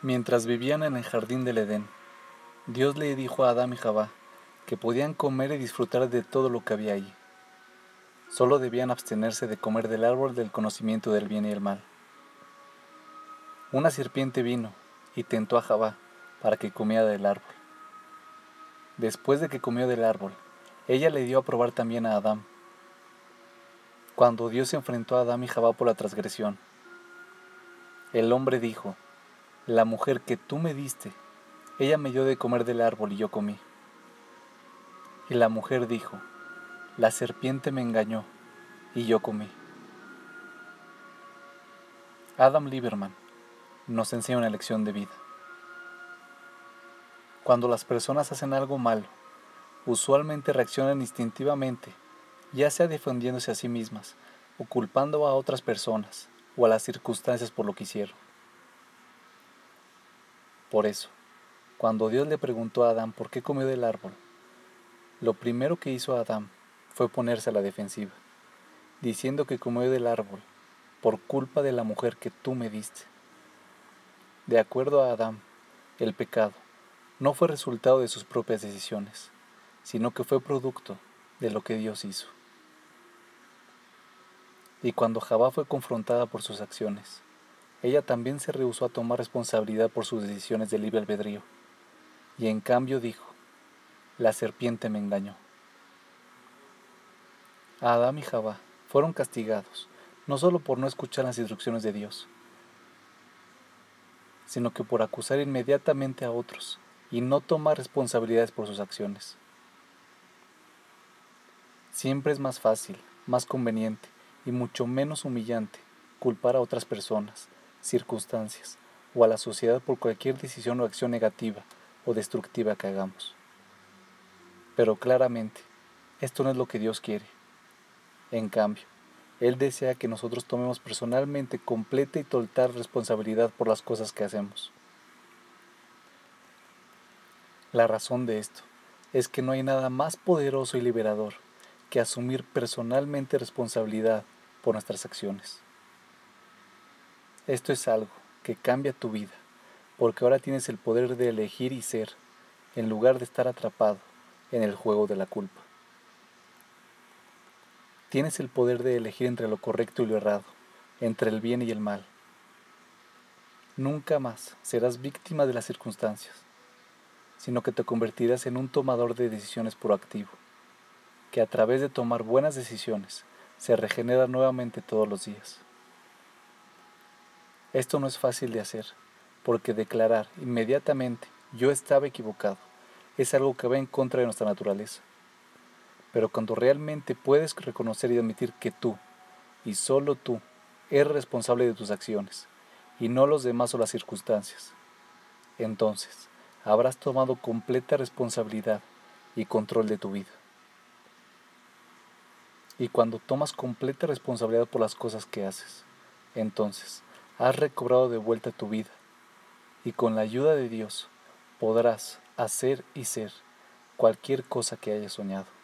Mientras vivían en el jardín del Edén, Dios le dijo a Adán y Jabá que podían comer y disfrutar de todo lo que había ahí. Solo debían abstenerse de comer del árbol del conocimiento del bien y el mal. Una serpiente vino y tentó a Jabá para que comiera del árbol. Después de que comió del árbol, ella le dio a probar también a Adán. Cuando Dios enfrentó a Adán y Jabá por la transgresión, el hombre dijo, la mujer que tú me diste, ella me dio de comer del árbol y yo comí. Y la mujer dijo, la serpiente me engañó y yo comí. Adam Lieberman nos enseña una lección de vida. Cuando las personas hacen algo malo, usualmente reaccionan instintivamente, ya sea defendiéndose a sí mismas o culpando a otras personas o a las circunstancias por lo que hicieron. Por eso, cuando Dios le preguntó a Adán por qué comió del árbol, lo primero que hizo Adán fue ponerse a la defensiva, diciendo que comió del árbol por culpa de la mujer que tú me diste. De acuerdo a Adán, el pecado no fue resultado de sus propias decisiones, sino que fue producto de lo que Dios hizo. Y cuando Jabá fue confrontada por sus acciones, ella también se rehusó a tomar responsabilidad por sus decisiones de libre albedrío, y en cambio dijo, la serpiente me engañó. Adán y Jabá fueron castigados, no solo por no escuchar las instrucciones de Dios, sino que por acusar inmediatamente a otros y no tomar responsabilidades por sus acciones. Siempre es más fácil, más conveniente y mucho menos humillante culpar a otras personas circunstancias o a la sociedad por cualquier decisión o acción negativa o destructiva que hagamos. Pero claramente, esto no es lo que Dios quiere. En cambio, Él desea que nosotros tomemos personalmente completa y total responsabilidad por las cosas que hacemos. La razón de esto es que no hay nada más poderoso y liberador que asumir personalmente responsabilidad por nuestras acciones. Esto es algo que cambia tu vida, porque ahora tienes el poder de elegir y ser, en lugar de estar atrapado en el juego de la culpa. Tienes el poder de elegir entre lo correcto y lo errado, entre el bien y el mal. Nunca más serás víctima de las circunstancias, sino que te convertirás en un tomador de decisiones proactivo, que a través de tomar buenas decisiones se regenera nuevamente todos los días. Esto no es fácil de hacer, porque declarar inmediatamente yo estaba equivocado es algo que va en contra de nuestra naturaleza. Pero cuando realmente puedes reconocer y admitir que tú, y solo tú, eres responsable de tus acciones, y no los demás o las circunstancias, entonces habrás tomado completa responsabilidad y control de tu vida. Y cuando tomas completa responsabilidad por las cosas que haces, entonces has recobrado de vuelta tu vida y con la ayuda de Dios podrás hacer y ser cualquier cosa que hayas soñado.